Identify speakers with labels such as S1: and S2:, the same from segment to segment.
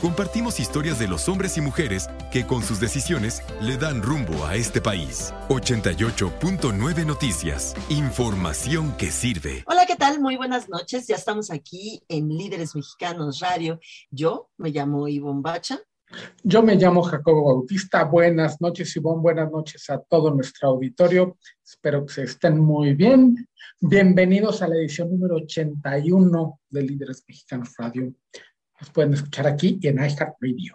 S1: Compartimos historias de los hombres y mujeres que con sus decisiones le dan rumbo a este país. 88.9 Noticias. Información que sirve.
S2: Hola, ¿qué tal? Muy buenas noches. Ya estamos aquí en Líderes Mexicanos Radio. Yo me llamo Ivonne Bacha.
S3: Yo me llamo Jacobo Bautista. Buenas noches, Ivonne. Buenas noches a todo nuestro auditorio. Espero que se estén muy bien. Bienvenidos a la edición número 81 de Líderes Mexicanos Radio. Nos pueden escuchar aquí y en iHeartRadio.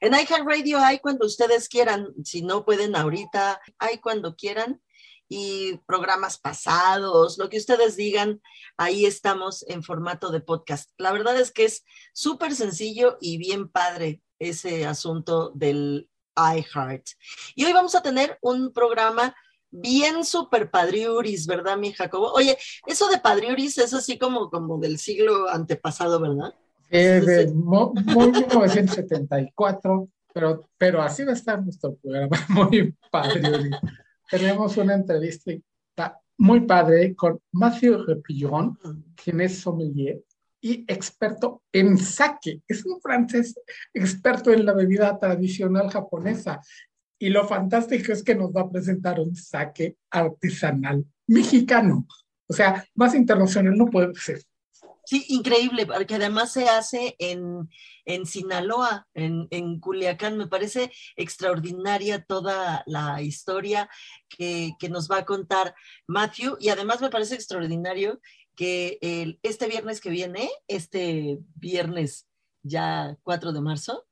S2: En iHeartRadio hay cuando ustedes quieran, si no pueden ahorita, hay cuando quieran y programas pasados, lo que ustedes digan, ahí estamos en formato de podcast. La verdad es que es súper sencillo y bien padre ese asunto del iHeart. Y hoy vamos a tener un programa bien super padriuris, ¿verdad, mi Jacobo? Oye, eso de padriuris es así como, como del siglo antepasado, ¿verdad?
S3: Es de muy 1974, pero, pero así va a estar nuestro programa, muy padre. Tenemos una entrevista muy padre con Matthew Repillon, quien es sommelier y experto en sake. Es un francés experto en la bebida tradicional japonesa. Y lo fantástico es que nos va a presentar un sake artesanal mexicano. O sea, más internacional no puede ser.
S2: Sí, increíble, porque además se hace en, en Sinaloa, en, en, Culiacán. Me parece extraordinaria toda la historia que, que, nos va a contar Matthew y además me parece extraordinario que el, este viernes que viene, este viernes ya 4 de marzo,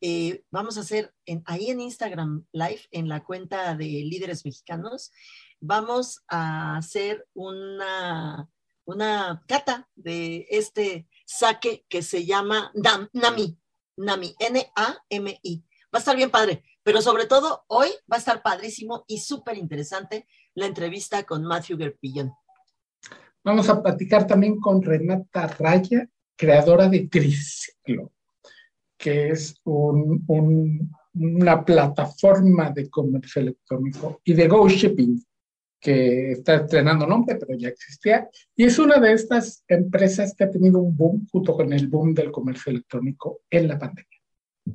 S2: eh, vamos a hacer ahí en Instagram Live, en la cuenta de líderes mexicanos, vamos a hacer una una cata de este saque que se llama Nami, Nami, N-A-M-I. Va a estar bien padre, pero sobre todo hoy va a estar padrísimo y súper interesante la entrevista con Matthew Gerpillon.
S3: Vamos a platicar también con Renata Raya, creadora de Triciclo, que es una plataforma de comercio electrónico y de Go Shipping que está estrenando nombre, pero ya existía, y es una de estas empresas que ha tenido un boom junto con el boom del comercio electrónico en la pandemia.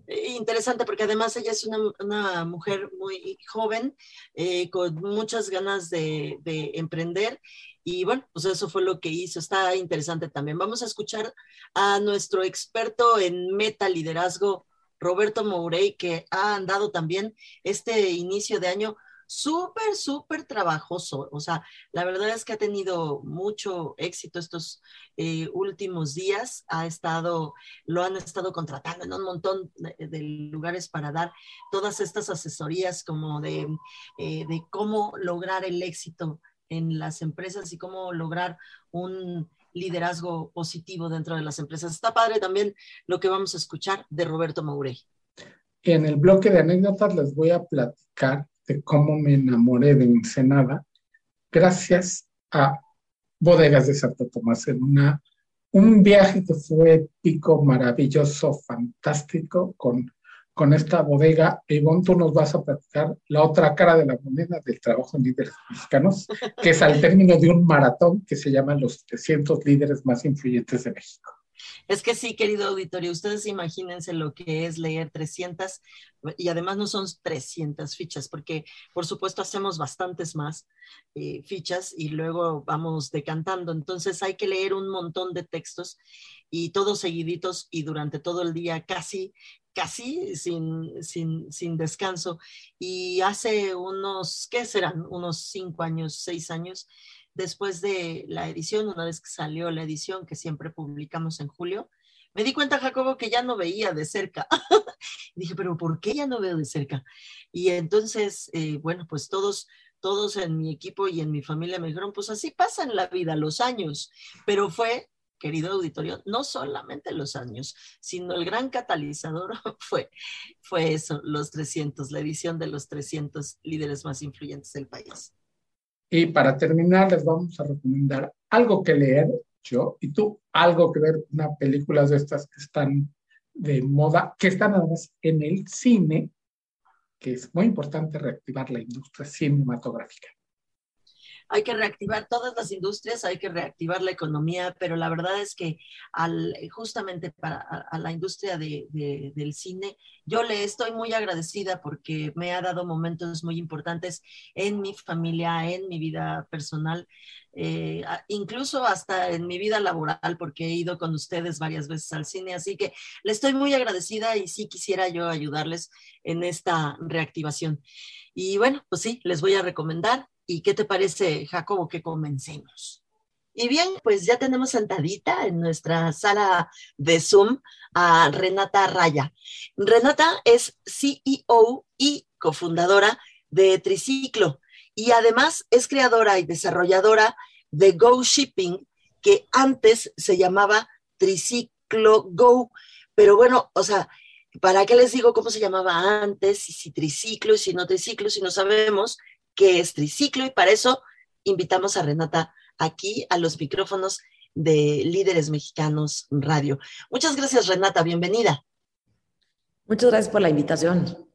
S2: Interesante porque además ella es una, una mujer muy joven, eh, con muchas ganas de, de, emprender y bueno, pues eso fue lo que hizo. Está interesante también. Vamos a escuchar a nuestro experto en meta liderazgo, Roberto Mourey, que ha andado también este inicio de año súper, súper trabajoso. O sea, la verdad es que ha tenido mucho éxito estos eh, últimos días. Ha estado, lo han estado contratando en un montón de, lugares para dar todas estas asesorías como de, eh, de cómo lograr el éxito en las empresas y cómo lograr un liderazgo positivo dentro de las empresas. Está padre también lo que vamos a escuchar de Roberto Maurey.
S3: En el bloque de anécdotas les voy a platicar de cómo me enamoré de Ensenada gracias a Bodegas de Santo Tomás en una, un viaje que fue épico, maravilloso, fantástico con, con esta bodega. Ivonne, tú nos vas a platicar la otra cara de la moneda del trabajo en líderes mexicanos, que es al término de un maratón que se llama Los 300 líderes más influyentes de México.
S2: Es que sí, querido auditorio, ustedes imagínense lo que es leer 300 y además no son 300 fichas, porque por supuesto hacemos bastantes más eh, fichas y luego vamos decantando. Entonces hay que leer un montón de textos y todos seguiditos y durante todo el día casi casi sin, sin, sin, descanso. Y hace unos, ¿qué serán? Unos cinco años, seis años, después de la edición, una vez que salió la edición que siempre publicamos en julio, me di cuenta, Jacobo, que ya no veía de cerca. Dije, pero ¿por qué ya no veo de cerca? Y entonces, eh, bueno, pues todos, todos en mi equipo y en mi familia me dijeron, pues así pasa en la vida los años, pero fue querido auditorio, no solamente los años, sino el gran catalizador fue, fue eso, los 300, la edición de los 300 líderes más influyentes del país.
S3: Y para terminar, les vamos a recomendar algo que leer yo, y tú algo que ver una películas de estas que están de moda, que están además en el cine, que es muy importante reactivar la industria cinematográfica
S2: hay que reactivar todas las industrias, hay que reactivar la economía, pero la verdad es que al, justamente para a, la industria de, del cine, yo le estoy muy agradecida porque me ha dado momentos muy importantes en mi familia, en mi vida personal, eh, incluso hasta en mi vida laboral, porque he ido con ustedes varias veces al cine, así que le estoy muy agradecida y sí quisiera yo ayudarles en esta reactivación. Y bueno, pues sí, les voy a recomendar ¿Y qué te parece, Jacobo, que comencemos? Y bien, pues ya tenemos sentadita en nuestra sala de Zoom a Renata Raya. Renata es CEO y cofundadora de Triciclo y además es creadora y desarrolladora de Go Shipping, que antes se llamaba Triciclo Go. Pero bueno, o sea, ¿para qué les digo cómo se llamaba antes? Y si triciclo y si no triciclo, si no sabemos, qué es triciclo y para eso invitamos a Renata aquí a los micrófonos de Líderes Mexicanos Radio. Muchas gracias, Renata, bienvenida.
S4: Muchas gracias por la invitación.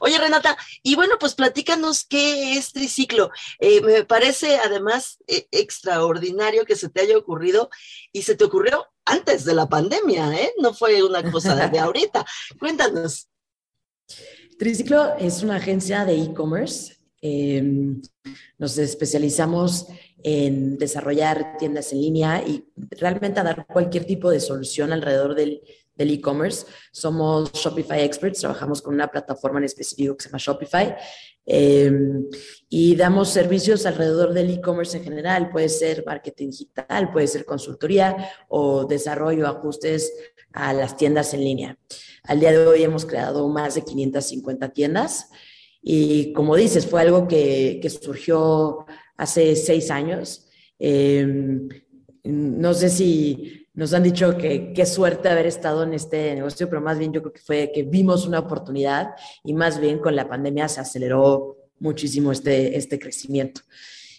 S2: Oye, Renata, y bueno, pues platícanos qué es triciclo. Eh, me parece además eh, extraordinario que se te haya ocurrido y se te ocurrió antes de la pandemia, ¿eh? No fue una cosa de ahorita. Cuéntanos.
S4: Triciclo es una agencia de e-commerce Em, nos especializamos en desarrollar tiendas en línea y realmente dar cualquier tipo de solución alrededor del e-commerce. Somos Shopify Experts, trabajamos con una plataforma en específico que se llama Shopify em, y damos servicios alrededor del e-commerce en general. Puede ser marketing digital, puede ser consultoría o desarrollo, ajustes a las tiendas en línea. Al día de hoy hemos creado más de 550 tiendas. Y como dices, fue algo que, que surgió hace seis años. Em, no sé si nos han dicho que qué suerte haber estado en este negocio, pero más bien yo creo que fue que vimos una oportunidad y más bien con la pandemia se aceleró muchísimo este, este crecimiento.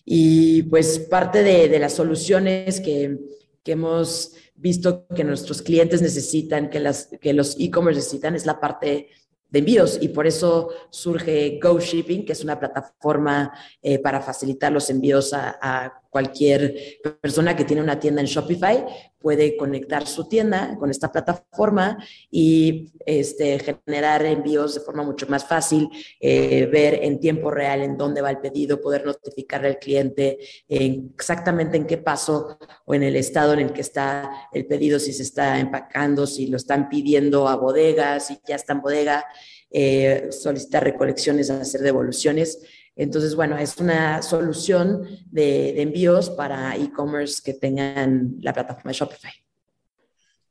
S4: Y pues parte de, de las soluciones que, que, hemos visto que nuestros clientes necesitan, que, las, que los e-commerce necesitan, es la parte de envíos y por eso surge Go Shipping, que es una plataforma eh, para facilitar los envíos a, cualquier persona que tiene una tienda en Shopify, puede conectar su tienda con esta plataforma y este, generar envíos de forma mucho más fácil, eh, ver en tiempo real en dónde va el pedido, poder notificarle al cliente exactamente en qué paso o en el estado en el que está el pedido, si se está empacando, si lo están pidiendo a bodegas, si ya está en bodega, eh, solicitar recolecciones, hacer devoluciones. Entonces, bueno, es una solución de, envíos para e-commerce que tengan la plataforma de Shopify.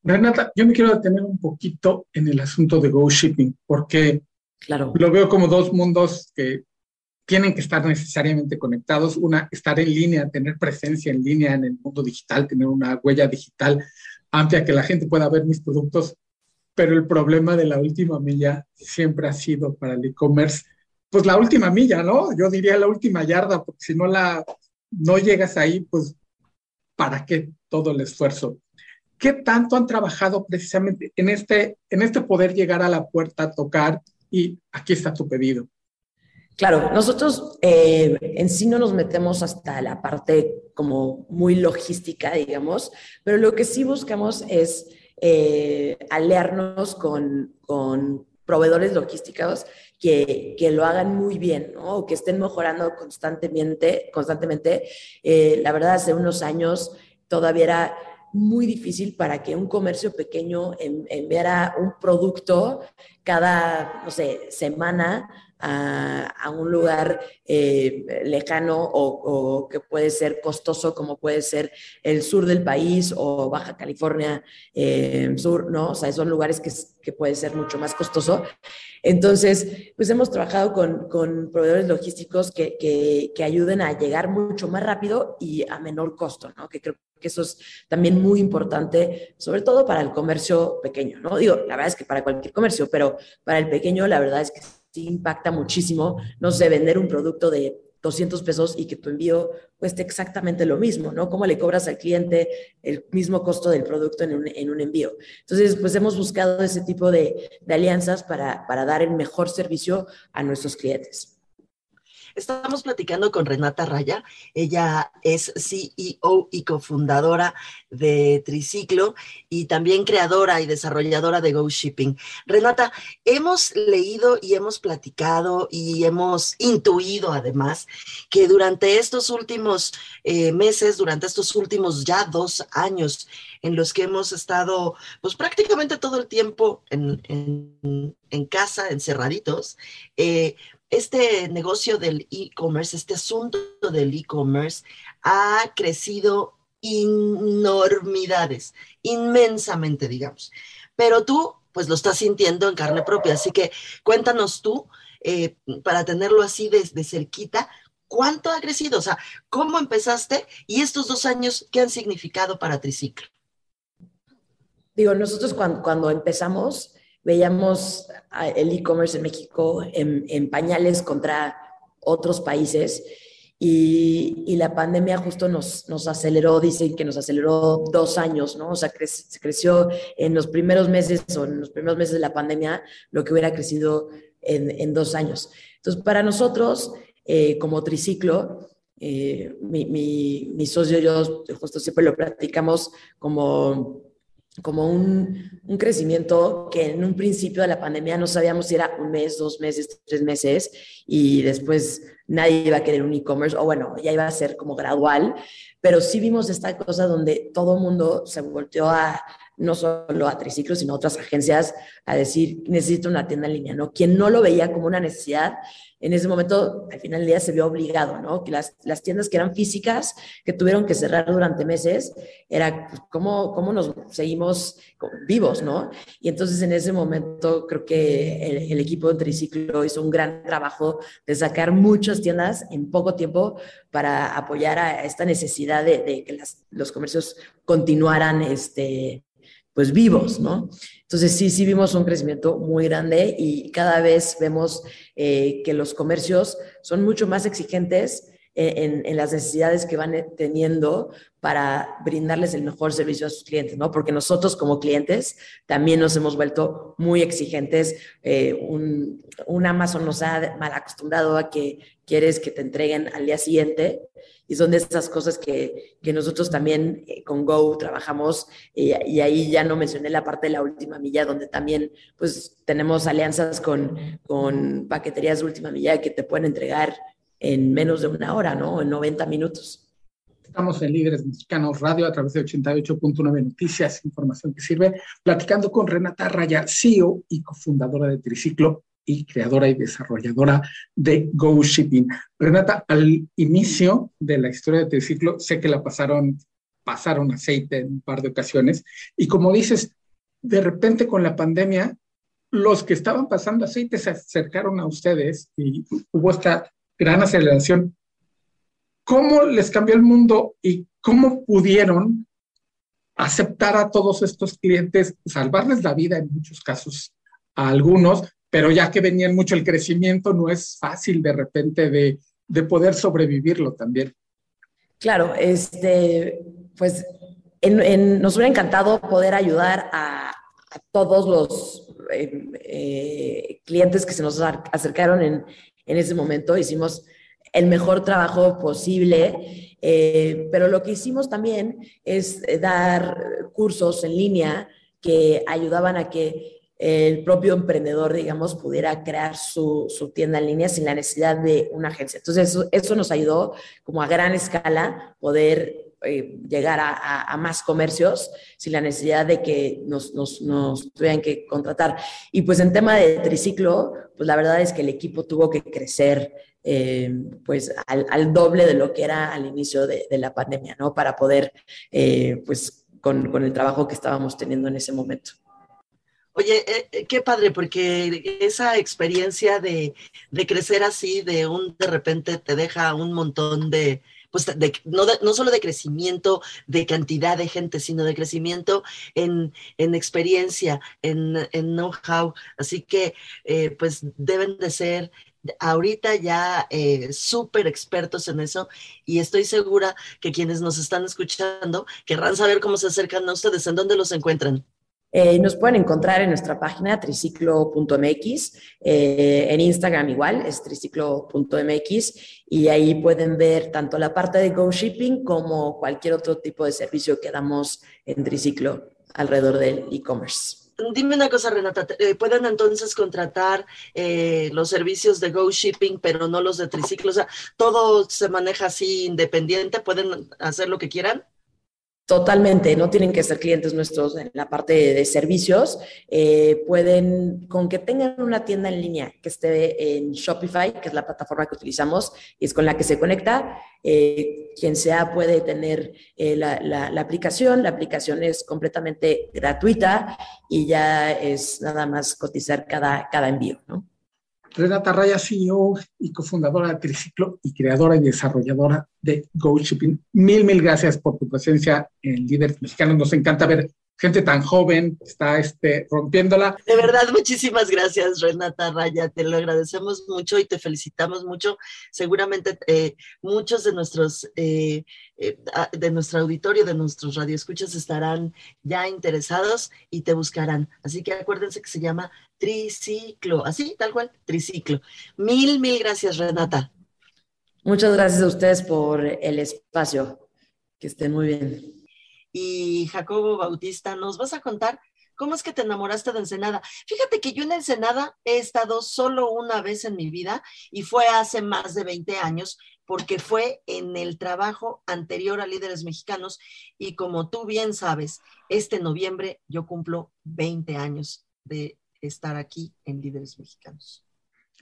S3: Renata, yo me quiero detener un poquito en el asunto de Go Shipping, porque claro. lo veo como dos mundos que tienen que estar necesariamente conectados. Una, estar en línea, tener presencia en línea en el mundo digital, tener una huella digital amplia, que la gente pueda ver mis productos. Pero el problema de la última milla siempre ha sido para el e-commerce pues la última milla, ¿no? Yo diría la última yarda, porque si no la no llegas ahí, pues ¿para qué todo el esfuerzo? ¿Qué tanto han trabajado precisamente en este, en este poder llegar a la puerta, tocar y aquí está tu pedido?
S4: Claro, nosotros eh, en sí no nos metemos hasta la parte como muy logística, digamos, pero lo que sí buscamos es eh, con, con proveedores logísticos que, que, lo hagan muy bien, ¿no? O que estén mejorando constantemente, constantemente. Eh, la verdad, hace unos años todavía era muy difícil para que un comercio pequeño enviara un producto cada, no sé, semana a, un lugar eh, lejano o, que puede ser costoso, como puede ser el sur del país o Baja California eh, Sur, ¿no? O sea, son lugares que, que puede ser mucho más costoso. Entonces, pues hemos trabajado con, con proveedores logísticos que, que, que, ayuden a llegar mucho más rápido y a menor costo, ¿no? Que creo que eso es también muy importante, sobre todo para el comercio pequeño, ¿no? Digo, la verdad es que para cualquier comercio, pero para el pequeño la verdad es que sí impacta muchísimo, no sé, vender un producto de 200 pesos y que tu envío cueste exactamente lo mismo, ¿no? ¿Cómo le cobras al cliente el mismo costo del producto en un, en un envío? Entonces, pues hemos buscado ese tipo de, de alianzas para, para dar el mejor servicio a nuestros clientes.
S2: Estamos platicando con Renata Raya. Ella es CEO y cofundadora de Triciclo y también creadora y desarrolladora de Go Shipping. Renata, hemos leído y hemos platicado y hemos intuido además que durante estos últimos eh, meses, durante estos últimos ya dos años en los que hemos estado pues prácticamente todo el tiempo en, casa, encerraditos, eh, este negocio del e-commerce, este asunto del e-commerce ha crecido enormidades, inmensamente, digamos. Pero tú, pues lo estás sintiendo en carne propia. Así que cuéntanos tú, eh, para tenerlo así desde de cerquita, ¿cuánto ha crecido? O sea, ¿cómo empezaste y estos dos años, qué han significado para Triciclo?
S4: Digo, nosotros cuando, cuando empezamos, veíamos el e-commerce en México en, pañales contra otros países y, la pandemia justo nos, nos, aceleró, dicen que nos aceleró dos años, ¿no? O sea, se creció en los primeros meses o en los primeros meses de la pandemia lo que hubiera crecido en, dos años. Entonces, para nosotros, eh, como triciclo, eh, mi, mi, mi socio y yo justo siempre lo platicamos como como un, un, crecimiento que en un principio de la pandemia no sabíamos si era un mes, dos meses, tres meses, y después nadie iba a querer un e-commerce, o bueno, ya iba a ser como gradual, pero sí vimos esta cosa donde todo el mundo se volteó a, no solo a Triciclo, sino a otras agencias, a decir, necesito una tienda en línea, ¿no? Quien no lo veía como una necesidad, en ese momento, al final del día, se vio obligado, ¿no? Que las, las tiendas que eran físicas, que tuvieron que cerrar durante meses, era pues, cómo, cómo nos seguimos vivos, ¿no? Y entonces en ese momento creo que el, equipo de Triciclo hizo un gran trabajo de sacar muchas tiendas en poco tiempo para apoyar a esta necesidad de, que los comercios continuaran este, pues vivos, ¿no? Entonces sí, sí vimos un crecimiento muy grande y cada vez vemos eh, que los comercios son mucho más exigentes en, en, las necesidades que van teniendo para brindarles el mejor servicio a sus clientes, ¿no? Porque nosotros como clientes también nos hemos vuelto muy exigentes. Eh, un, un Amazon nos ha mal acostumbrado a que quieres que te entreguen al día siguiente y son de esas cosas que, que nosotros también eh, con Go trabajamos eh, y ahí ya no mencioné la parte de la última milla donde también pues tenemos alianzas con, con paqueterías de última milla que te pueden entregar en menos de una hora, ¿no? En 90 minutos.
S3: Estamos en Líderes Mexicanos Radio a través de 88.9 Noticias, información que sirve, platicando con Renata Raya, CEO y cofundadora de Triciclo, y creadora y desarrolladora de Go Shipping. Renata, al inicio de la historia de Triciclo, sé que la pasaron, pasaron aceite en un par de ocasiones, y como dices, de repente con la pandemia, los que estaban pasando aceite se acercaron a ustedes y hubo esta gran aceleración. ¿Cómo les cambió el mundo y cómo pudieron aceptar a todos estos clientes, salvarles la vida en muchos casos a algunos, pero ya que venían mucho el crecimiento, no es fácil de repente de, de poder sobrevivirlo también.
S4: Claro, este, pues nos hubiera encantado poder ayudar a, todos los eh, eh, clientes que se nos acercaron en, en, ese momento. Hicimos el mejor trabajo posible, eh, pero lo que hicimos también es dar cursos en línea que ayudaban a que el propio emprendedor, digamos, pudiera crear su, tienda en línea sin la necesidad de una agencia. Entonces, eso, nos ayudó como a gran escala poder eh, llegar a, más comercios sin la necesidad de que nos, tuvieran que contratar. Y pues en tema de triciclo, pues la verdad es que el equipo tuvo que crecer eh, pues al, doble de lo que era al inicio de, la pandemia, ¿no? Para poder, eh, pues con, con el trabajo que estábamos teniendo en ese momento.
S2: Oye, eh, eh, qué padre, porque esa experiencia de, crecer así, de un de repente te deja un montón de, pues no, no, solo de crecimiento de cantidad de gente, sino de crecimiento en, experiencia, en, know-how. Así que, eh, pues deben de ser ahorita ya eh, súper expertos en eso y estoy segura que quienes nos están escuchando querrán saber cómo se acercan a ustedes, en dónde los encuentran.
S4: Eh, nos pueden encontrar en nuestra página triciclo.mx, eh, en Instagram igual, es triciclo.mx, y ahí pueden ver tanto la parte de Go Shipping como cualquier otro tipo de servicio que damos en Triciclo alrededor del e-commerce.
S2: Dime una cosa, Renata, eh, ¿pueden entonces contratar los servicios de Go Shipping, pero no los de Triciclo? O sea, ¿todo se maneja así independiente? ¿Pueden hacer lo que quieran?
S4: Totalmente, no tienen que ser clientes nuestros en la parte de, servicios. Eh, pueden, con que tengan una tienda en línea que esté en Shopify, que es la plataforma que utilizamos y es con la que se conecta, eh, quien sea puede tener eh, la, la, aplicación. La aplicación es completamente gratuita y ya es nada más cotizar cada, cada envío, ¿no?
S3: Renata Raya, CEO y cofundadora de Triciclo y creadora y desarrolladora de GoShipping. Mil, mil gracias por tu presencia en Líderes Mexicanos. Nos encanta ver gente tan joven, está este, rompiéndola.
S2: De verdad, muchísimas gracias, Renata Raya. Te lo agradecemos mucho y te felicitamos mucho. Seguramente eh, muchos de nuestros, eh, eh, de nuestro auditorio, de nuestros radioescuchas estarán ya interesados y te buscarán. Así que acuérdense que se llama Triciclo, así, tal cual, Triciclo. Mil, mil gracias, Renata.
S4: Muchas gracias a ustedes por el espacio. Que estén muy bien
S2: y Jacobo Bautista, nos vas a contar cómo es que te enamoraste de Ensenada. Fíjate que yo en Ensenada he estado solo una vez en mi vida y fue hace más de 20 años porque fue en el trabajo anterior a Líderes Mexicanos y como tú bien sabes, este noviembre yo cumplo 20 años de estar aquí en Líderes Mexicanos.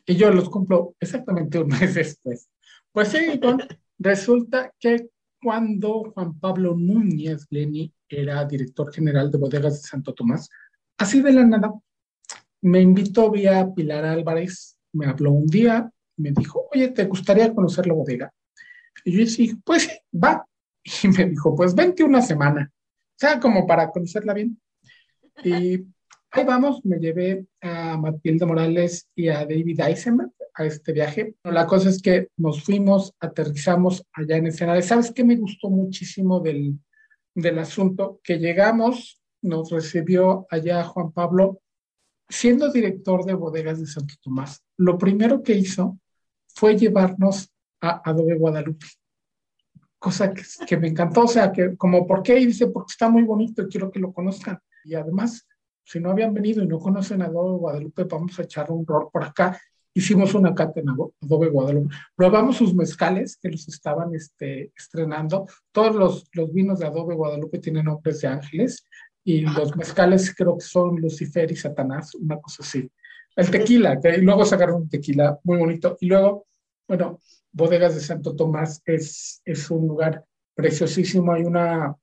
S3: Y yo los cumplo exactamente un mes después. Pues sí, resulta que cuando Juan Pablo Núñez Leni era director general de bodegas de Santo Tomás. Así de la nada, me invitó vía Pilar Álvarez, me habló un día, me dijo, oye, ¿te gustaría conocer la bodega? Y yo dije, pues va. Y me dijo, pues vente una semana, o sea, como para conocerla bien. Y ahí vamos, me llevé a Matilda Morales y a David Eisenberg a este viaje. La cosa es que nos fuimos, aterrizamos allá en Ensenada. ¿Sabes qué me gustó muchísimo del, del asunto? Que llegamos, nos recibió allá Juan Pablo, siendo director de bodegas de Santo Tomás. Lo primero que hizo fue llevarnos a Adobe Guadalupe, cosa que, que me encantó, o sea, que como, ¿por qué? Y dice, porque está muy bonito y quiero que lo conozcan. Y además, si no habían venido y no conocen a Adobe Guadalupe, vamos a echar un rol por acá hicimos una cata en Adobe Guadalupe, probamos sus mezcales que los estaban este, estrenando, todos los, los vinos de Adobe Guadalupe tienen nombres de ángeles y los mezcales creo que son Lucifer y Satanás, una cosa así. El tequila, que luego sacaron un tequila muy bonito. Y luego, bueno, Bodegas de Santo Tomás es, es un lugar preciosísimo, hay una,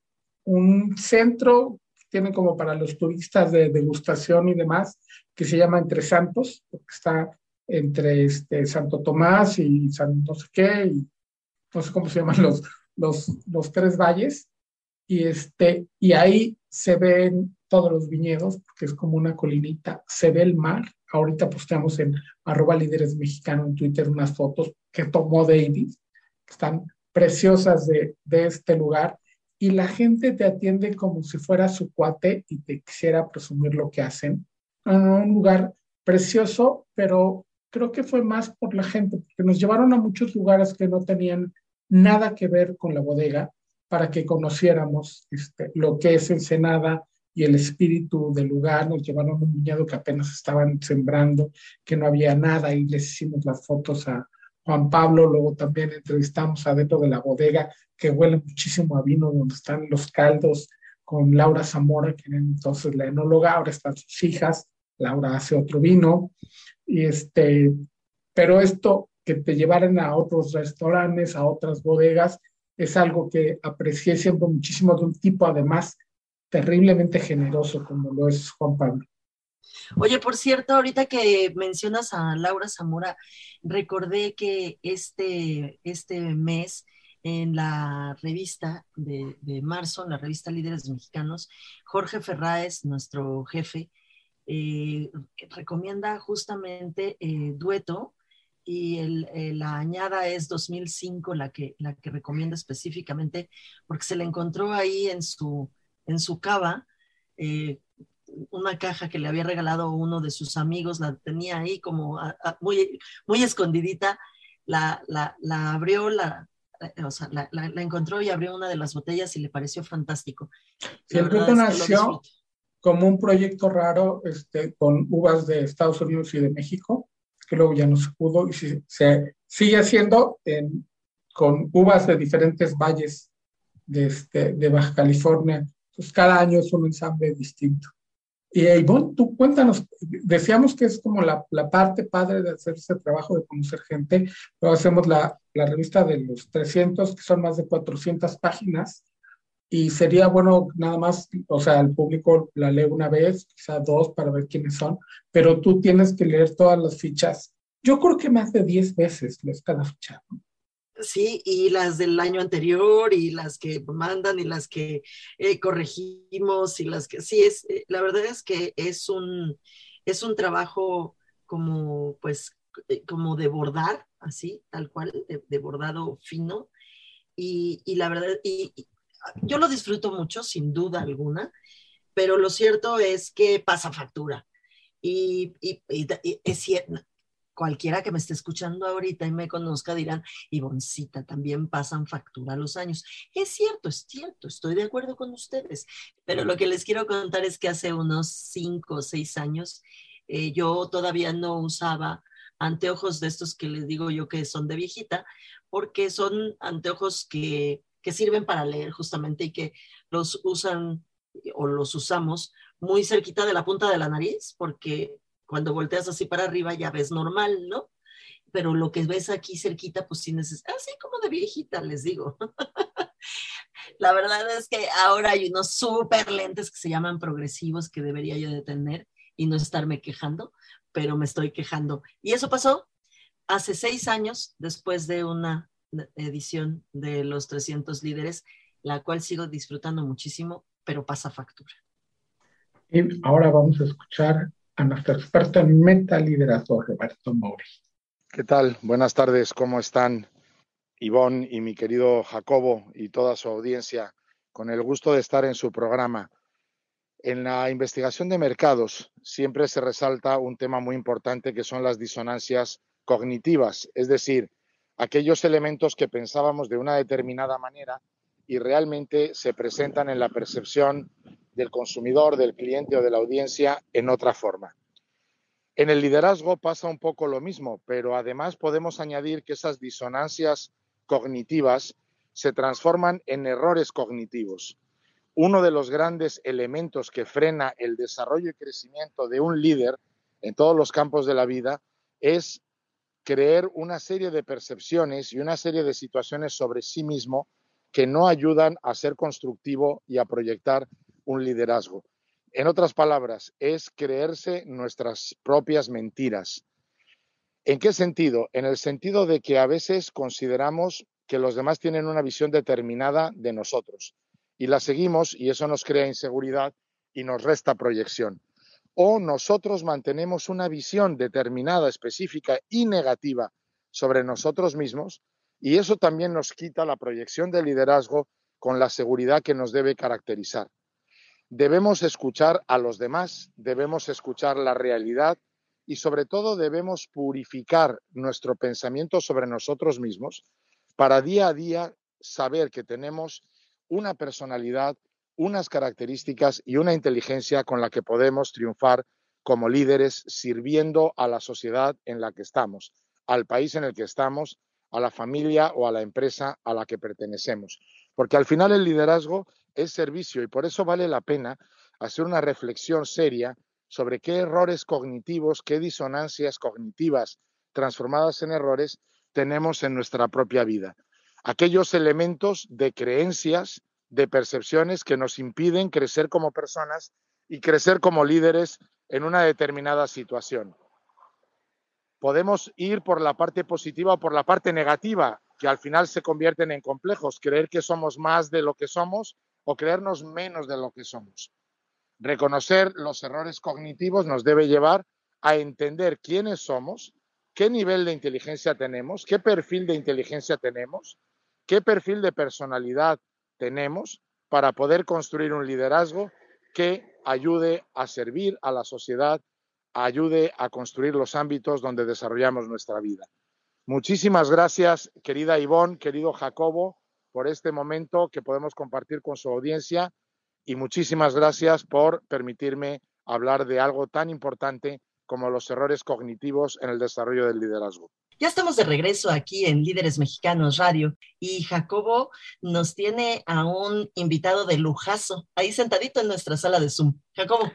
S3: un centro que tiene como para los turistas de degustación y demás, que se llama Entre Santos, porque está entre este, Santo Tomás y San no sé qué, y no sé cómo se llaman los, los, tres valles, y, este, y ahí se ven todos los viñedos, porque es como una colinita, se ve el mar. Ahorita posteamos en arroba líderes mexicano en Twitter unas fotos que tomó David, que están preciosas de, de este lugar, y la gente te atiende como si fuera su cuate y te quisiera presumir lo que hacen. un lugar precioso, pero creo que fue más por la gente, porque nos llevaron a muchos lugares que no tenían nada que ver con la bodega para que conociéramos este, lo que es Ensenada y el espíritu del lugar. Nos llevaron un viñedo que apenas estaban sembrando, que no había nada y les hicimos las fotos a Juan Pablo. Luego también entrevistamos adentro de la bodega, que huele muchísimo a vino, donde están los caldos con Laura Zamora, que era entonces la enóloga, ahora están sus hijas. Laura hace otro vino. Y este, pero esto que te llevaran a otros restaurantes, a otras bodegas, es algo que aprecié siempre muchísimo de un tipo además terriblemente generoso como lo es Juan Pablo.
S2: Oye, por cierto, ahorita que mencionas a Laura Zamora, recordé que este, este mes en la revista de, de marzo, en la revista Líderes Mexicanos, Jorge Ferráez, nuestro jefe, eh, recomienda justamente eh, Dueto y el, la añada es 2005, la que, la que recomiendo específicamente, porque se le encontró ahí en su, en su cava eh, una caja que le había regalado uno de sus amigos, la tenía ahí como muy, muy escondidita, la, la, la abrió, la, o sea, la, encontró y abrió una de las botellas y le pareció fantástico.
S3: nació como un proyecto raro este, con uvas de Estados Unidos y de México que luego ya no se pudo y se, sigue haciendo con uvas de diferentes valles de, este, de Baja California. Entonces, cada año es un ensamble distinto. Y Ivonne, tú cuéntanos, decíamos que es como la, la, parte padre de hacer ese trabajo de conocer gente, luego hacemos la, la, revista de los 300, que son más de 400 páginas, y sería bueno nada más, o sea, el público la lee una vez, quizá dos para ver quiénes son, pero tú tienes que leer todas las fichas. Yo creo que más de 10 veces lees cada ficha.
S2: Sí, y las del año anterior y las que mandan y las que eh, corregimos y las que sí es, eh, la verdad es que es un, es un trabajo como pues eh, como de bordar, así, tal cual, de, bordado fino. Y, y la verdad, y, yo lo disfruto mucho, sin duda alguna, pero lo cierto es que pasa factura. Y, es cierto, cualquiera que me esté escuchando ahorita y me conozca dirán, Ivoncita, también pasan factura los años. Es cierto, es cierto, estoy de acuerdo con ustedes, pero lo que les quiero contar es que hace unos cinco o seis años eh, yo todavía no usaba anteojos de estos que les digo yo que son de viejita, porque son anteojos que que sirven para leer justamente y que los usan o los usamos muy cerquita de la punta de la nariz, porque cuando volteas así para arriba ya ves normal, ¿no? Pero lo que ves aquí cerquita, pues sí necesitas, así como de viejita, les digo. la verdad es que ahora hay unos súper lentes que se llaman progresivos que debería yo de tener y no estarme quejando, pero me estoy quejando. Y eso pasó hace seis años, después de una edición de los 300 líderes, la cual sigo disfrutando muchísimo, pero pasa factura.
S3: Y ahora vamos a escuchar a nuestro experto en metaliderazgo, Roberto Mori.
S5: ¿Qué tal? Buenas tardes, ¿cómo están Ivonne y mi querido Jacobo y toda su audiencia? Con el gusto de estar en su programa. En la investigación de mercados siempre se resalta un tema muy importante que son las disonancias cognitivas, es decir, aquellos elementos que pensábamos de una determinada manera y realmente se presentan en la percepción del consumidor, del cliente o de la audiencia en otra forma. En el liderazgo pasa un poco lo mismo, pero además podemos añadir que esas disonancias cognitivas se transforman en errores cognitivos. Uno de los grandes elementos que frena el desarrollo y crecimiento de un líder en todos los campos de la vida es creer una serie de percepciones y una serie de situaciones sobre sí mismo que no ayudan a ser constructivo y a proyectar un liderazgo. En otras palabras, es creerse nuestras propias mentiras. ¿En qué sentido? En el sentido de que a veces consideramos que los demás tienen una visión determinada de nosotros y la seguimos y eso nos crea inseguridad y nos resta proyección o nosotros mantenemos una visión determinada, específica y negativa sobre nosotros mismos y eso también nos quita la proyección de liderazgo con la seguridad que nos debe caracterizar. Debemos escuchar a los demás, debemos escuchar la realidad y sobre todo debemos purificar nuestro pensamiento sobre nosotros mismos para día a día saber que tenemos una personalidad unas características y una inteligencia con la que podemos triunfar como líderes sirviendo a la sociedad en la que estamos, al país en el que estamos, a la familia o a la empresa a la que pertenecemos. Porque al final el liderazgo es servicio y por eso vale la pena hacer una reflexión seria sobre qué errores cognitivos, qué disonancias cognitivas transformadas en errores tenemos en nuestra propia vida. Aquellos elementos de creencias de percepciones que nos impiden crecer como personas y crecer como líderes en una determinada situación. Podemos ir por la parte positiva o por la parte negativa, que al final se convierten en complejos, creer que somos más de lo que somos o creernos menos de lo que somos. Reconocer los errores cognitivos nos debe llevar a entender quiénes somos, qué nivel de inteligencia tenemos, qué perfil de inteligencia tenemos, qué perfil de personalidad tenemos para poder construir un liderazgo que ayude a servir a la sociedad, ayude a construir los ámbitos donde desarrollamos nuestra vida. Muchísimas gracias, querida Ivonne, querido Jacobo, por este momento que podemos compartir con su audiencia y muchísimas gracias por permitirme hablar de algo tan importante como los errores cognitivos en el desarrollo del liderazgo.
S2: Ya estamos de regreso aquí en Líderes Mexicanos Radio y Jacobo nos tiene a un invitado de lujazo ahí sentadito en nuestra sala de Zoom. Jacobo.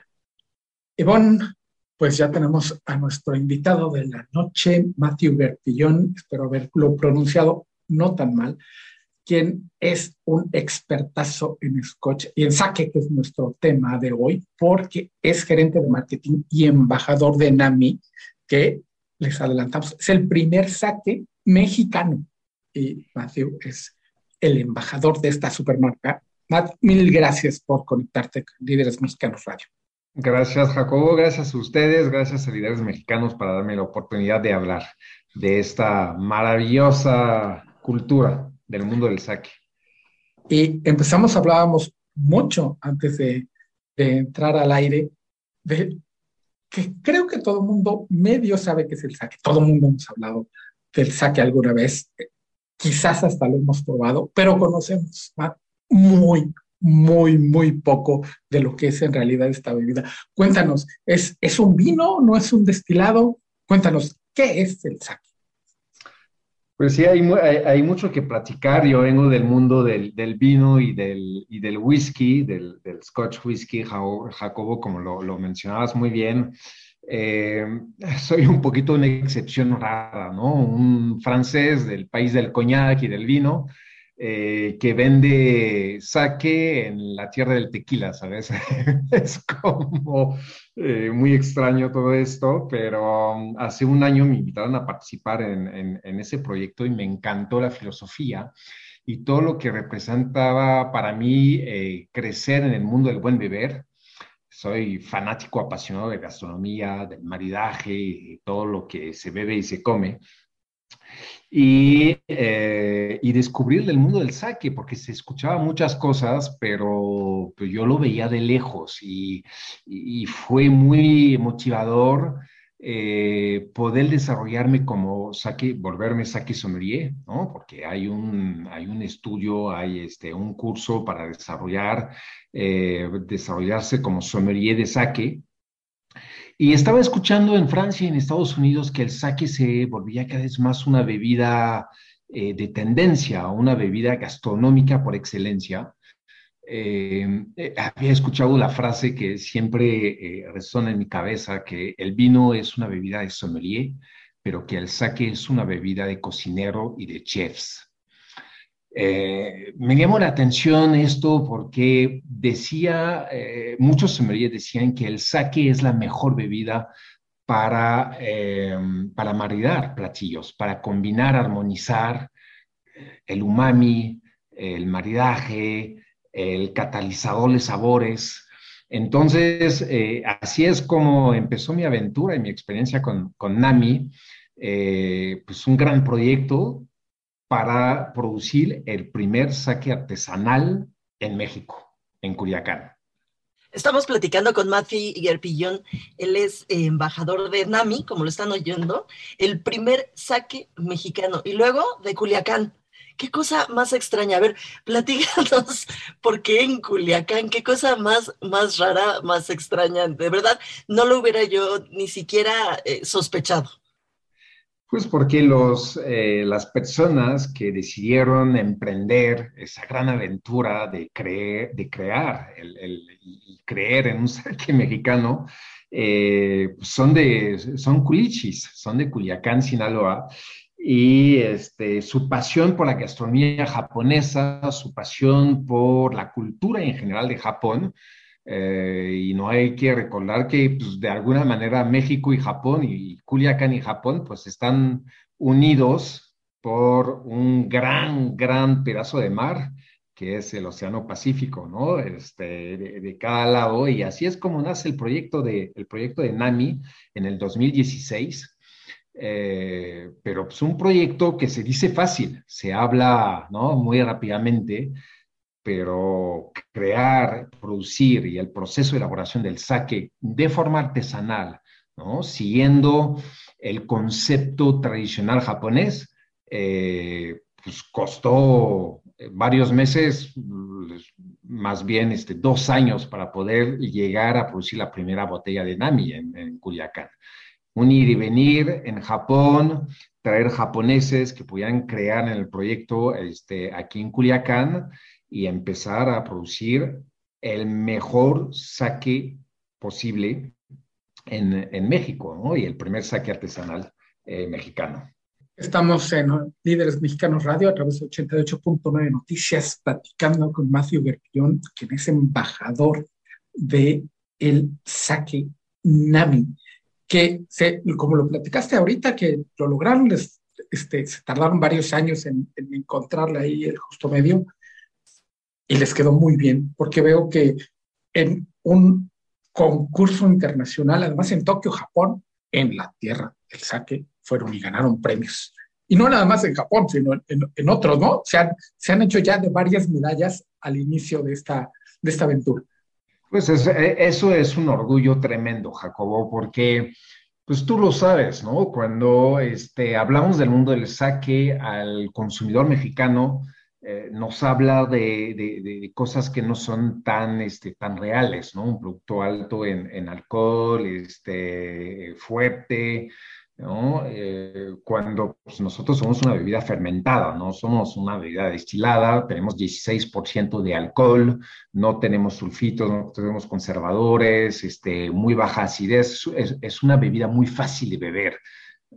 S3: Ivonne, pues ya tenemos a nuestro invitado de la noche, Matthew Bertillón, espero haberlo pronunciado no tan mal, quien es un expertazo en Scotch y en saque, que es nuestro tema de hoy, porque es gerente de marketing y embajador de NAMI, que les adelantamos, es el primer saque mexicano. Y Matthew es el embajador de esta supermarca. Matt, mil gracias por conectarte con Líderes Mexicanos Radio.
S6: Gracias, Jacobo. Gracias a ustedes. Gracias a Líderes Mexicanos para darme la oportunidad de hablar de esta maravillosa cultura del mundo del saque.
S3: Y empezamos, hablábamos mucho antes de, de entrar al aire de que creo que todo el mundo medio sabe que es el saque. Todo el mundo hemos hablado del saque alguna vez. Quizás hasta lo hemos probado, pero conocemos muy, muy, muy poco de lo que es en realidad esta bebida. Cuéntanos, ¿es, ¿es un vino? ¿No es un destilado? Cuéntanos, ¿qué es el saque?
S6: Pues sí, hay, hay, mucho que platicar. Yo vengo del mundo del, del vino y del, y del whisky, del, del, Scotch whisky, Jacobo, como lo, lo mencionabas muy bien. Eh, soy un poquito una excepción rara, ¿no? Un francés del país del coñac y del vino, eh, que vende saque en la tierra del tequila, ¿sabes? es como eh, muy extraño todo esto, pero um, hace un año me invitaron a participar en, ese proyecto y me encantó la filosofía y todo lo que representaba para mí eh, crecer en el mundo del buen beber. Soy fanático apasionado de gastronomía, del maridaje y todo lo que se bebe y se come y, eh, y descubrir el mundo del saque, porque se escuchaba muchas cosas, pero yo lo veía de lejos y, y fue muy motivador eh, poder desarrollarme como saque, volverme saque sommelier, ¿no? Porque hay un, hay un estudio, hay este, un curso para desarrollar, eh, desarrollarse como sommelier de saque, y estaba escuchando en Francia y en Estados Unidos que el sake se volvía cada vez más una bebida eh, de tendencia, una bebida gastronómica por excelencia. Eh, eh, había escuchado la frase que siempre resona en mi cabeza, que el vino es una bebida de sommelier, pero que el sake es una bebida de cocinero y de chefs. Eh, me llamó la atención esto porque decía, eh, muchos sommeliers decían que el sake es la mejor bebida para, eh, para maridar platillos, para combinar, armonizar el umami, el maridaje, el catalizador de sabores. Entonces, así es como empezó mi aventura y mi experiencia con, con NAMI, pues un gran proyecto para producir el primer saque artesanal en México, en Culiacán.
S2: Estamos platicando con Matthew Guerpillón, él es embajador de NAMI, como lo están oyendo, el primer saque mexicano y luego de Culiacán. Qué cosa más extraña. A ver, platícanos por qué en Culiacán, qué cosa más, más rara, más extraña. De verdad, no lo hubiera yo ni siquiera eh, sospechado.
S6: Pues porque los, eh, las personas que decidieron emprender esa gran aventura de, creer, de crear el, y creer en un saque mexicano eh, son, de, son culichis, son de Culiacán, Sinaloa, y este, su pasión por la gastronomía japonesa, su pasión por la cultura en general de Japón, eh, y no hay que recordar que pues, de alguna manera México y Japón y Culiacán y Japón pues están unidos por un gran, gran pedazo de mar que es el Océano Pacífico, ¿no? Este, de, cada lado, y así es como nace el proyecto de, el proyecto de NAMI en el 2016. eh, pero es un proyecto que se dice fácil, se habla ¿no? muy rápidamente, pero crear, producir y el proceso de elaboración del sake de forma artesanal, ¿no? siguiendo el concepto tradicional japonés, eh, pues costó varios meses, más bien este, dos años para poder llegar a producir la primera botella de Nami en, en Culiacán. Un ir y venir en Japón, traer japoneses que pudieran crear en el proyecto este, aquí en Culiacán y empezar a producir el mejor saque posible en, en México, ¿no? Y el primer saque artesanal eh, mexicano.
S3: Estamos en Líderes Mexicanos Radio a través de 88.9 Noticias, platicando con Matthew Gerpillón, quien es embajador de el saque Nami, que se, como lo platicaste ahorita, que lo lograron, este, se tardaron varios años en, en encontrarle ahí el justo medio, y les quedó muy bien, porque veo que en un concurso internacional, además en Tokio, Japón, en la tierra del saque, fueron y ganaron premios. Y no nada más en Japón, sino en, otros, ¿no? Se han, se han, hecho ya de varias medallas al inicio de esta, de esta aventura.
S6: Pues es, eh, eso es un orgullo tremendo, Jacobo, porque pues tú lo sabes, ¿no? Cuando este, hablamos del mundo del saque al consumidor mexicano, eh, nos habla de, de, de, cosas que no son tan, este, tan reales, ¿no? Un producto alto en, en alcohol, este, fuerte, ¿no? Eh, cuando pues, nosotros somos una bebida fermentada, no somos una bebida destilada, tenemos 16% de alcohol, no tenemos sulfitos, no tenemos conservadores, este, muy baja acidez, es, es una bebida muy fácil de beber,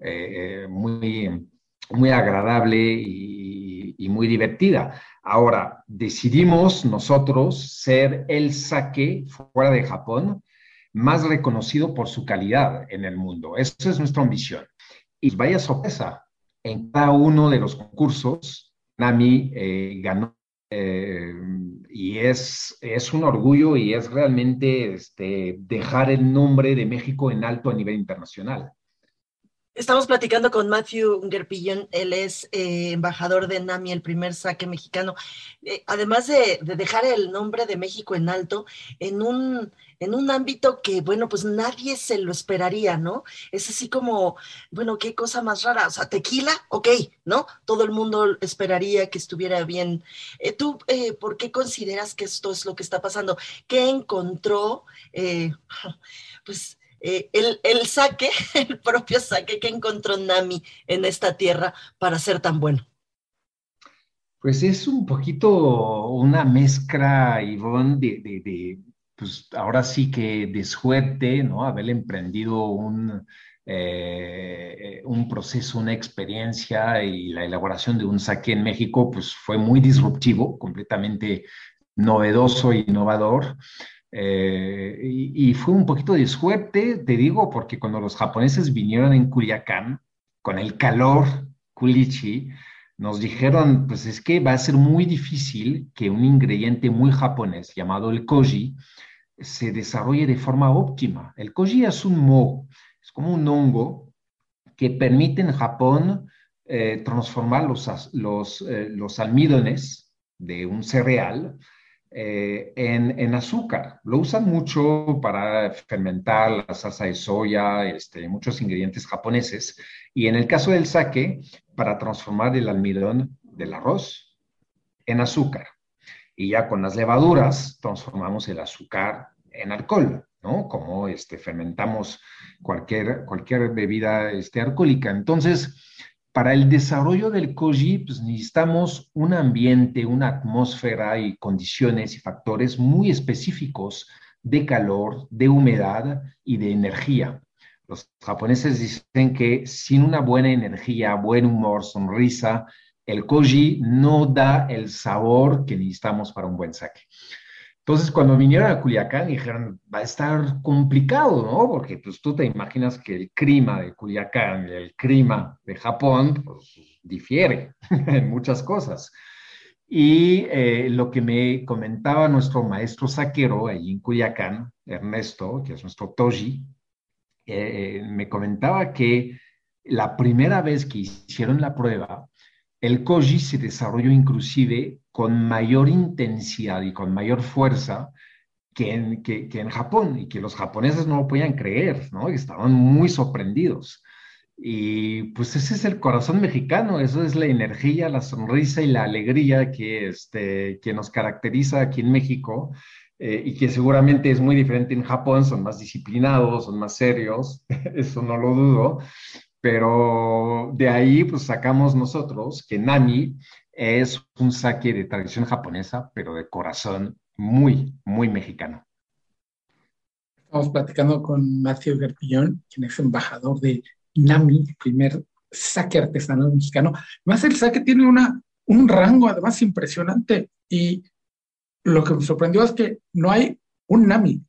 S6: eh, muy, muy agradable y y, muy divertida. Ahora, decidimos nosotros ser el saque fuera de Japón más reconocido por su calidad en el mundo. Esa es nuestra ambición. Y vaya sorpresa, en cada uno de los concursos, Nami eh, ganó. Eh, y es, es un orgullo y es realmente este, dejar el nombre de México en alto a nivel internacional.
S2: Estamos platicando con Matthew Gerpillón, él es eh, embajador de NAMI, el primer saque mexicano. Eh, además de, de, dejar el nombre de México en alto, en un, en un ámbito que, bueno, pues nadie se lo esperaría, ¿no? Es así como, bueno, qué cosa más rara. O sea, tequila, ok, ¿no? Todo el mundo esperaría que estuviera bien. Eh, ¿Tú por qué consideras que esto es lo que está pasando? ¿Qué encontró? pues eh, el, el, saque, el propio saque que encontró Nami en esta tierra para ser tan bueno?
S6: Pues es un poquito una mezcla, Ivonne, de, de, de pues ahora sí que de suerte, ¿no? Haber emprendido un, eh, un proceso, una experiencia y la elaboración de un saque en México, pues fue muy disruptivo, completamente novedoso innovador. Eh, y, fue un poquito de suerte, te digo, porque cuando los japoneses vinieron en Culiacán, con el calor culichi, nos dijeron, pues es que va a ser muy difícil que un ingrediente muy japonés llamado el koji se desarrolle de forma óptima. El koji es un mo, es como un hongo que permite en Japón eh, transformar los, los, eh, los almidones de un cereal eh, en, en, azúcar. Lo usan mucho para fermentar la salsa de soya, este, muchos ingredientes japoneses. Y en el caso del sake, para transformar el almidón del arroz en azúcar. Y ya con las levaduras transformamos el azúcar en alcohol, ¿no? Como este, fermentamos cualquier, cualquier bebida este, alcohólica. Entonces, para el desarrollo del koji pues, necesitamos un ambiente, una atmósfera y condiciones y factores muy específicos de calor, de humedad y de energía. Los japoneses dicen que sin una buena energía, buen humor, sonrisa, el koji no da el sabor que necesitamos para un buen sake. Entonces, cuando vinieron a Culiacán, dijeron, va a estar complicado, ¿no? Porque pues tú te imaginas que el clima de Culiacán y el clima de Japón, pues difiere en muchas cosas. Y eh, lo que me comentaba nuestro maestro saquero allí en Culiacán, Ernesto, que es nuestro Toji, eh, me comentaba que la primera vez que hicieron la prueba, el koji se desarrolló inclusive con mayor intensidad y con mayor fuerza que en, que, en Japón y que los japoneses no lo podían creer, ¿no? estaban muy sorprendidos. Y pues ese es el corazón mexicano, eso es la energía, la sonrisa y la alegría que, este, que nos caracteriza aquí en México eh, y que seguramente es muy diferente en Japón, son más disciplinados, son más serios, eso no lo dudo, pero de ahí pues sacamos nosotros que Nami es un sake de tradición japonesa, pero de corazón muy, muy mexicano.
S3: Estamos platicando con Matthew Gerpillón, quien es embajador de Nami, primer sake artesanal mexicano. Además, el sake tiene una, un rango además impresionante y lo que me sorprendió es que no hay un Nami,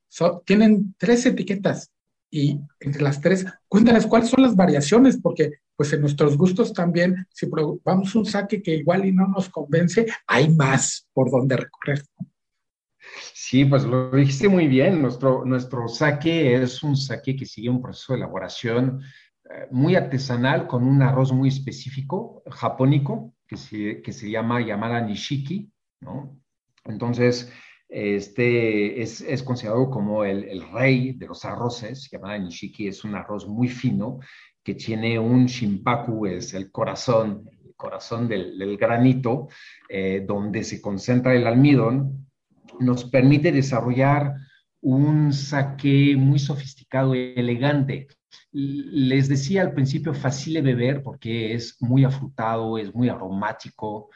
S3: tienen tres etiquetas y entre las tres, cuéntanos cuáles son las variaciones, porque pues en nuestros gustos también, si probamos un saque que igual y no nos convence, hay más por donde recorrer.
S6: Sí, pues lo dijiste muy bien. Nuestro, nuestro saque es un saque que sigue un proceso de elaboración eh, muy artesanal con un arroz muy específico, japónico, que se, que se llama llamada nishiki, ¿no? Entonces, este es, es considerado como el, el, rey de los arroces, llamada nishiki, es un arroz muy fino que tiene un shimpaku, es el corazón, el corazón del, del granito, eh, donde se concentra el almidón, nos permite desarrollar un saque muy sofisticado y elegante. Les decía al principio fácil de beber porque es muy afrutado, es muy aromático,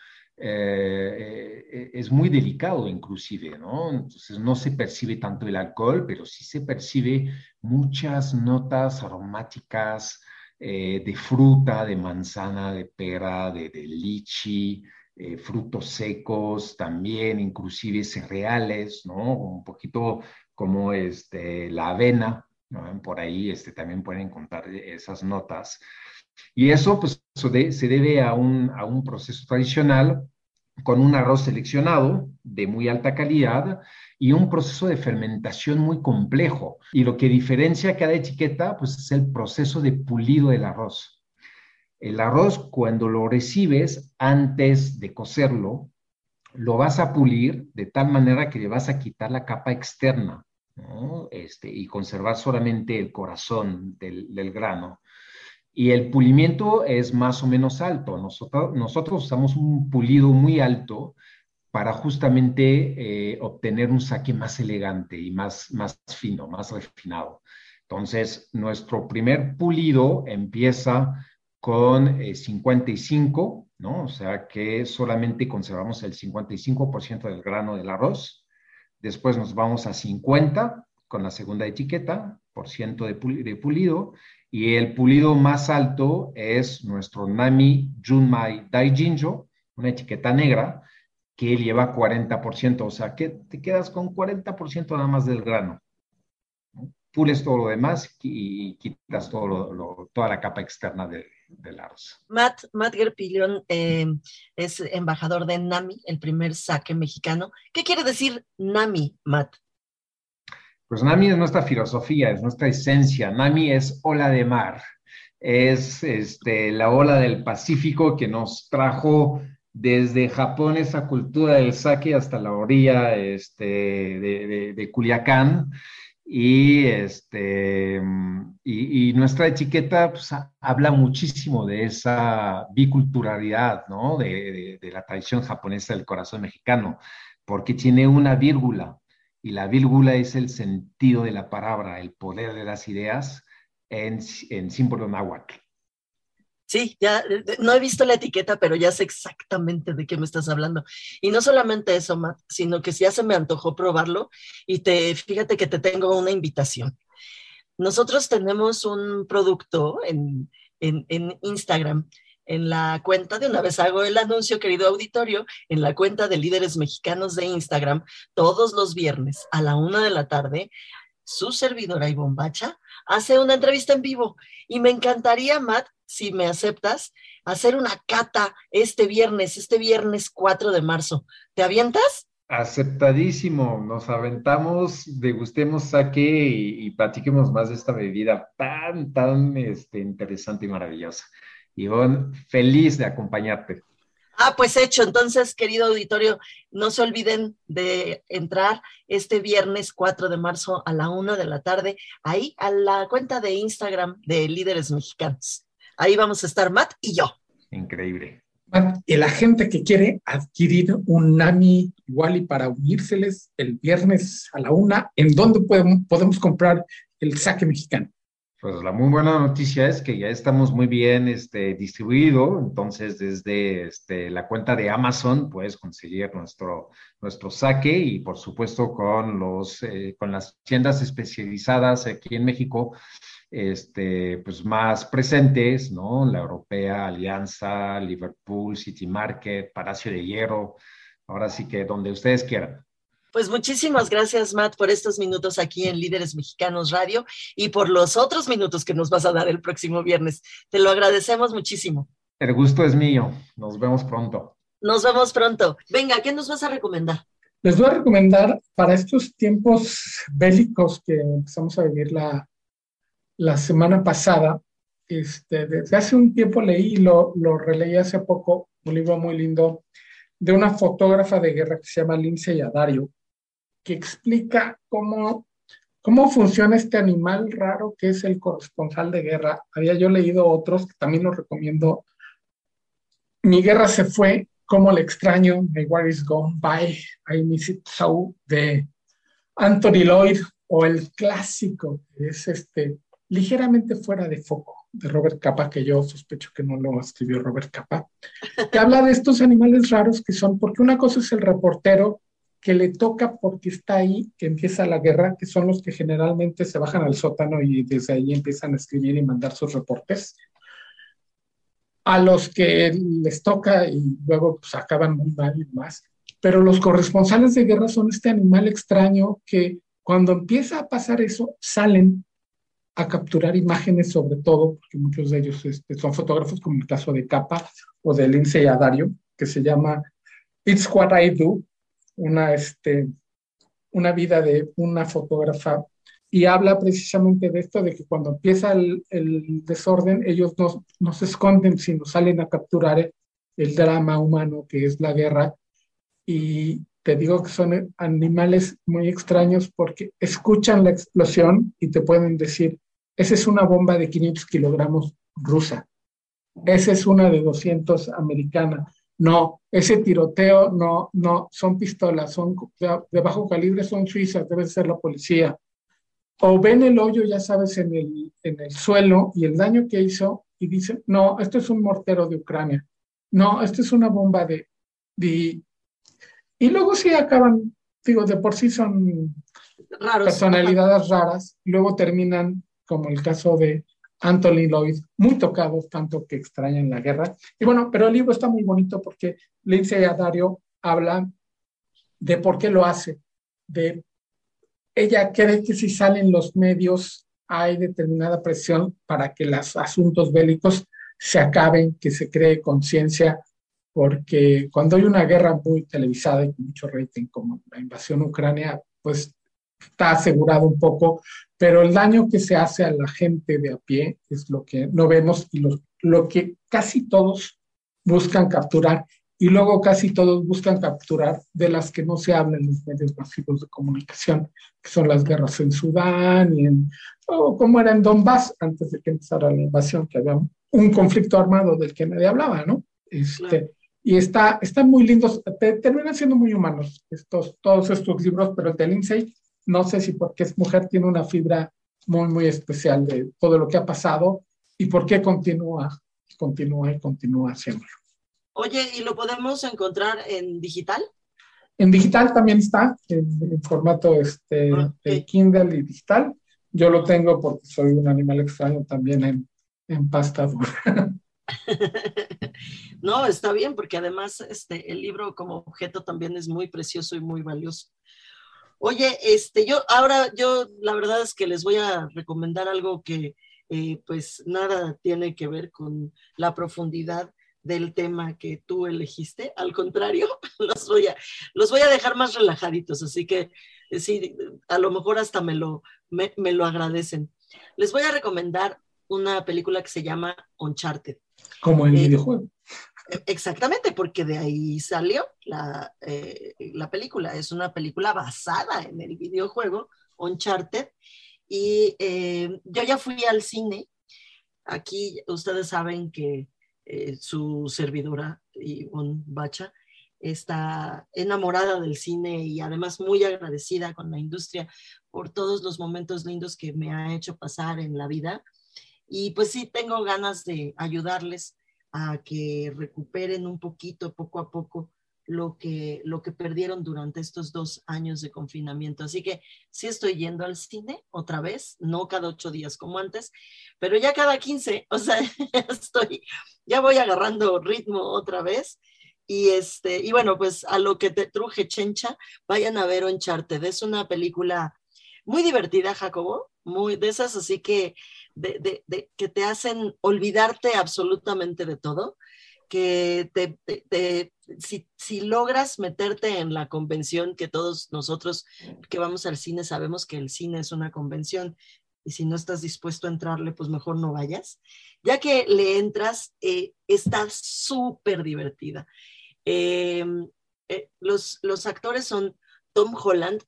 S6: eh, eh, es muy delicado inclusive, ¿no? Entonces no se percibe tanto el alcohol, pero sí se percibe muchas notas aromáticas eh, de fruta, de manzana, de pera, de, lichi, frutos secos también, inclusive cereales, ¿no? Un poquito como este, la avena, por ahí este, también pueden encontrar esas notas. Y eso pues, se debe a un, a un proceso tradicional con un arroz seleccionado de muy alta calidad y un proceso de fermentación muy complejo. Y lo que diferencia cada etiqueta pues, es el proceso de pulido del arroz. El arroz, cuando lo recibes antes de cocerlo, lo vas a pulir de tal manera que le vas a quitar la capa externa este, y conservar solamente el corazón del, grano. Y el pulimiento es más o menos alto. Nosotros, nosotros usamos un pulido muy alto para justamente eh, obtener un saque más elegante y más, más fino, más refinado. Entonces, nuestro primer pulido empieza con 55, eh, ¿no? O sea que solamente conservamos el 55% del grano del arroz Después nos vamos a 50 con la segunda etiqueta, por ciento de, pulido. Y el pulido más alto es nuestro Nami Junmai Daijinjo, una etiqueta negra que lleva 40%. O sea, que te quedas con 40% nada más del grano. Pules todo lo demás y quitas todo toda la capa externa de, del arroz.
S2: Matt, Matt Gerpillon eh, es embajador de NAMI, el primer saque mexicano. ¿Qué quiere decir NAMI, Matt?
S6: Pues NAMI es nuestra filosofía, es nuestra esencia. NAMI es ola de mar, es este, la ola del Pacífico que nos trajo desde Japón esa cultura del sake hasta la orilla este, de, Culiacán y, este, nuestra etiqueta pues, habla muchísimo de esa biculturalidad. De, de, la tradición japonesa del corazón mexicano, porque tiene una vírgula, y la vírgula es el sentido de la palabra, el poder de las ideas en, en símbolo náhuatl.
S2: Sí, ya no he visto la etiqueta, pero ya sé exactamente de qué me estás hablando. Y no solamente eso, Matt, sino que ya se me antojó probarlo y te fíjate que te tengo una invitación. Nosotros tenemos un producto en, en Instagram, en la cuenta, de una vez hago el anuncio, querido auditorio, en la cuenta de líderes mexicanos de Instagram, todos los viernes a la una de la tarde, su servidora y Bombacha hace una entrevista en vivo. Y me encantaría, Matt, si me aceptas, hacer una cata este viernes, este viernes 4 de marzo. ¿Te avientas?
S6: Aceptadísimo, nos aventamos, degustemos saque y, y, platiquemos más de esta bebida tan, tan este, interesante y maravillosa. Ivonne, feliz de acompañarte.
S2: Ah, pues hecho. Entonces, querido auditorio, no se olviden de entrar este viernes 4 de marzo a la 1 de la tarde, ahí a la cuenta de Instagram de Líderes Mexicanos. Ahí vamos a estar Matt y yo.
S6: Increíble
S3: y la gente que quiere adquirir un NAMI igual y para unírseles el viernes a la una, ¿en dónde podemos, podemos comprar el saque mexicano?
S6: Pues la muy buena noticia es que ya estamos muy bien este, distribuido, entonces desde este, la cuenta de Amazon puedes conseguir nuestro, nuestro saque y por supuesto con, los, eh, con las tiendas especializadas aquí en México este, pues más presentes, ¿no? La Europea, Alianza, Liverpool, City Market, Palacio de Hierro, ahora sí que donde ustedes quieran.
S2: Pues muchísimas gracias, Matt, por estos minutos aquí en Líderes Mexicanos Radio y por los otros minutos que nos vas a dar el próximo viernes. Te lo agradecemos muchísimo.
S6: El gusto es mío. Nos vemos pronto.
S2: Nos vemos pronto. Venga, ¿qué nos vas a recomendar?
S3: Les voy a recomendar para estos tiempos bélicos que empezamos a vivir la, la semana pasada. Este, desde hace un tiempo leí y lo, lo releí hace poco, un libro muy lindo de una fotógrafa de guerra que se llama Lindsay Adario, que explica cómo, cómo funciona este animal raro que es el corresponsal de guerra. Había yo leído otros que también los recomiendo. Mi guerra se fue, como le extraño, My War is Gone By, I Miss It So, de Anthony Lloyd, o el clásico, que es este ligeramente fuera de foco de Robert Capa, que yo sospecho que no lo escribió Robert Capa, que habla de estos animales raros que son, porque una cosa es el reportero que le toca porque está ahí, que empieza la guerra, que son los que generalmente se bajan al sótano y desde ahí empiezan a escribir y mandar sus reportes, a los que les toca y luego pues acaban muy mal y más. Pero los corresponsales de guerra son este animal extraño que cuando empieza a pasar eso, salen a capturar imágenes sobre todo, porque muchos de ellos este, son fotógrafos, como el caso de Capa o de Lindsay Adario, que se llama It's What I Do, una, este, una vida de una fotógrafa, y habla precisamente de esto, de que cuando empieza el, desorden, ellos no, no, se esconden, sino salen a capturar el drama humano que es la guerra, y te digo que son animales muy extraños porque escuchan la explosión y te pueden decir, esa es una bomba de 500 kilogramos rusa, esa es una de 200 americana. No, ese tiroteo no, no, son pistolas, son de bajo calibre, son suizas, debe ser la policía. O ven el hoyo, ya sabes, en el, en el suelo y el daño que hizo y dicen, no, esto es un mortero de Ucrania. No, esto es una bomba de, de y luego sí acaban, digo, de por sí son personalidades raras, luego terminan, como el caso de Anthony Lloyd, muy tocados, tanto que extrañan la guerra. Y bueno, pero el libro está muy bonito porque Lindsay Dario habla de por qué lo hace, de ella cree que si salen los medios hay determinada presión para que los asuntos bélicos se acaben, que se cree conciencia porque cuando hay una guerra muy televisada y mucho rating como la invasión ucrania, pues está asegurado un poco, pero el daño que se hace a la gente de a pie es lo que no vemos y lo, lo que casi todos buscan capturar y luego casi todos buscan capturar de las que no se hablan en los medios masivos de comunicación, que son las guerras en Sudán y en, o como era en Donbass antes de que empezara la invasión, que había un conflicto armado del que nadie hablaba, ¿no? Este, y está, están muy lindos, terminan siendo muy humanos estos, todos estos libros, pero el de Lindsay, no sé si porque es mujer, tiene una fibra muy, muy especial de todo lo que ha pasado y por qué continúa, continúa y continúa haciéndolo.
S2: Oye, ¿y lo podemos encontrar en digital?
S3: En digital también está, en, formato este, de Kindle y digital. Yo lo tengo porque soy un animal extraño también en, en pasta dura.
S2: no, está bien, porque además este, el libro como objeto también es muy precioso y muy valioso. Oye, este, yo ahora, yo la verdad es que les voy a recomendar algo que eh, pues nada tiene que ver con la profundidad del tema que tú elegiste. Al contrario, los voy a, los voy a dejar más relajaditos, así que eh, sí, a lo mejor hasta me lo, me, lo agradecen. Les voy a recomendar una película que se llama Uncharted.
S3: Como el eh, videojuego.
S2: E, exactamente, porque de ahí salió la, eh, la, película. Es una película basada en el videojuego Uncharted. Y yo ya fui al cine. Aquí ustedes saben que eh, su servidora, Ivonne Bacha, está enamorada del cine y además muy agradecida con la industria por todos los momentos lindos que me ha hecho pasar en la vida. Y pues sí, tengo ganas de ayudarles a que recuperen un poquito, poco a poco, lo que, lo que perdieron durante estos dos años de confinamiento. Así que sí estoy yendo al cine otra vez, no cada ocho días como antes, pero ya cada quince, o sea, estoy, ya voy agarrando ritmo otra vez. Y, este, y bueno, pues a lo que te truje Chencha, vayan a ver Uncharted. Es una película muy divertida, Jacobo, muy de esas así que, de, de, que te hacen olvidarte absolutamente de todo que te, si, si, logras meterte en la convención, que todos nosotros que vamos al cine sabemos que el cine es una convención, y si no estás dispuesto a entrarle, pues mejor no vayas. Ya que le entras, eh, está súper divertida. Em, eh, los, los actores son Tom Holland,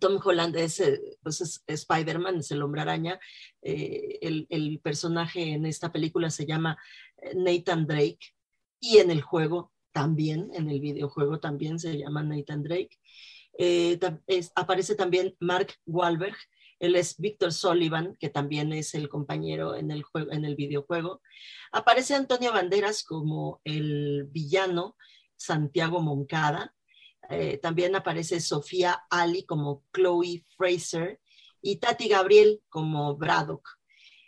S2: Tom Holland es, eh, pues es Spider-Man, es el hombre araña. el, el, personaje en esta película se llama Nathan Drake y en el juego también, en el videojuego también se llama Nathan Drake. Eh, aparece también Mark Wahlberg, él es Victor Sullivan, que también es el compañero en el, juego, en el videojuego. Aparece Antonio Banderas como el villano, Santiago Moncada. Eh, también aparece Sofía Ali como Chloe Fraser y Tati Gabriel como Braddock.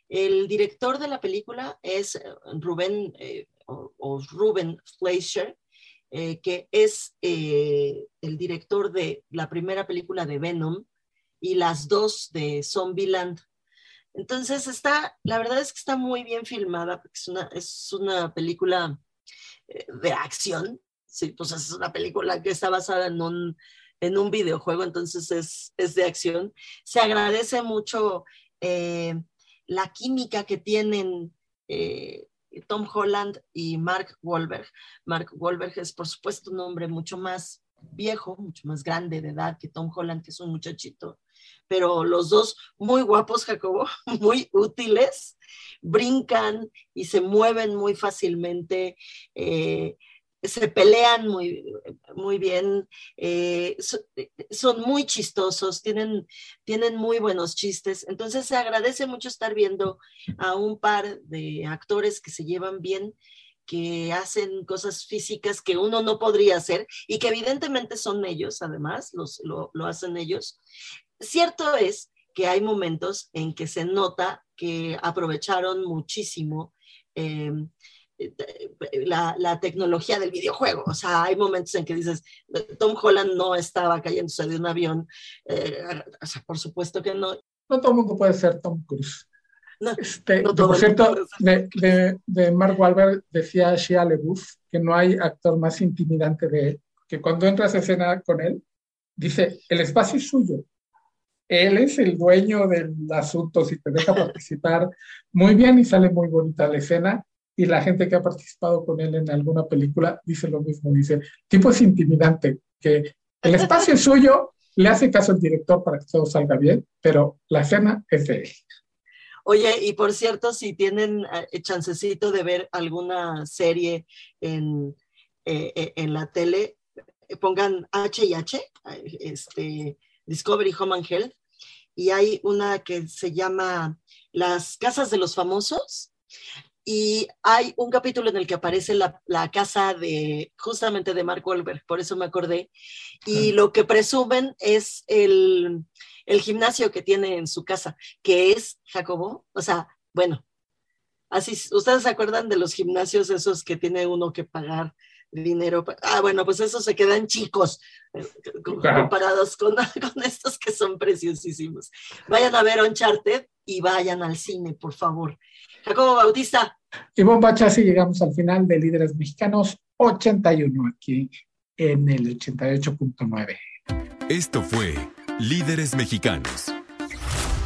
S2: El director de la película es eh, Rubén eh, o, Ruben Fleischer, que es el director de la primera película de Venom y las dos de Zombieland. Entonces está, la verdad es que está muy bien filmada, es una, es una película de acción, sí, pues es una película que está basada en un, en un videojuego, entonces es, es de acción. Se agradece mucho la química que tienen eh, Tom Holland y Mark Wahlberg. Mark Wahlberg es, por supuesto, un hombre mucho más viejo, mucho más grande de edad que Tom Holland, que es un muchachito, pero los dos muy guapos, Jacobo, muy útiles, brincan y se mueven muy fácilmente. Eh, se pelean muy, muy bien, eh, son muy chistosos, tienen, tienen muy buenos chistes. Entonces se agradece mucho estar viendo a un par de actores que se llevan bien, que hacen cosas físicas que uno no podría hacer y que evidentemente son ellos, además, los, lo, hacen ellos. Cierto es que hay momentos en que se nota que aprovecharon muchísimo. Eh, la, tecnología del videojuego. O sea, hay momentos en que dices, Tom Holland no estaba cayéndose de un avión. Eh, o sea, por supuesto que no.
S3: No todo el mundo puede ser Tom Cruise. este, por cierto, de, de, Mark Wahlberg decía Shia LeBouf que no hay actor más intimidante de él, que cuando entras a escena con él, dice, el espacio es suyo. Él es el dueño del asunto, si te deja participar muy bien y sale muy bonita la escena y la gente que ha participado con él en alguna película dice lo mismo, dice, tipo es intimidante, que el espacio es suyo, le hace caso al director para que todo salga bien, pero la escena es de él.
S2: Oye, y por cierto, si tienen eh, chancecito de ver alguna serie en, eh, eh, en la tele, pongan H y H, este, Discovery Home and Health, y hay una que se llama Las Casas de los Famosos, y hay un capítulo en el que aparece la, casa de justamente de Mark Wahlberg, por eso me acordé, y lo que presumen es el, gimnasio que tiene en su casa, que es Jacobo, o sea, bueno, así, ¿ustedes se acuerdan de los gimnasios esos que tiene uno que pagar dinero? Ah, bueno, pues esos se quedan chicos eh, comparados con, con estos que son preciosísimos. Vayan a ver Uncharted y vayan al cine, por favor Jacobo Bautista.
S3: Y Bombacha, así llegamos al final de Líderes Mexicanos 81 aquí en el 88.9.
S1: Esto fue Líderes Mexicanos.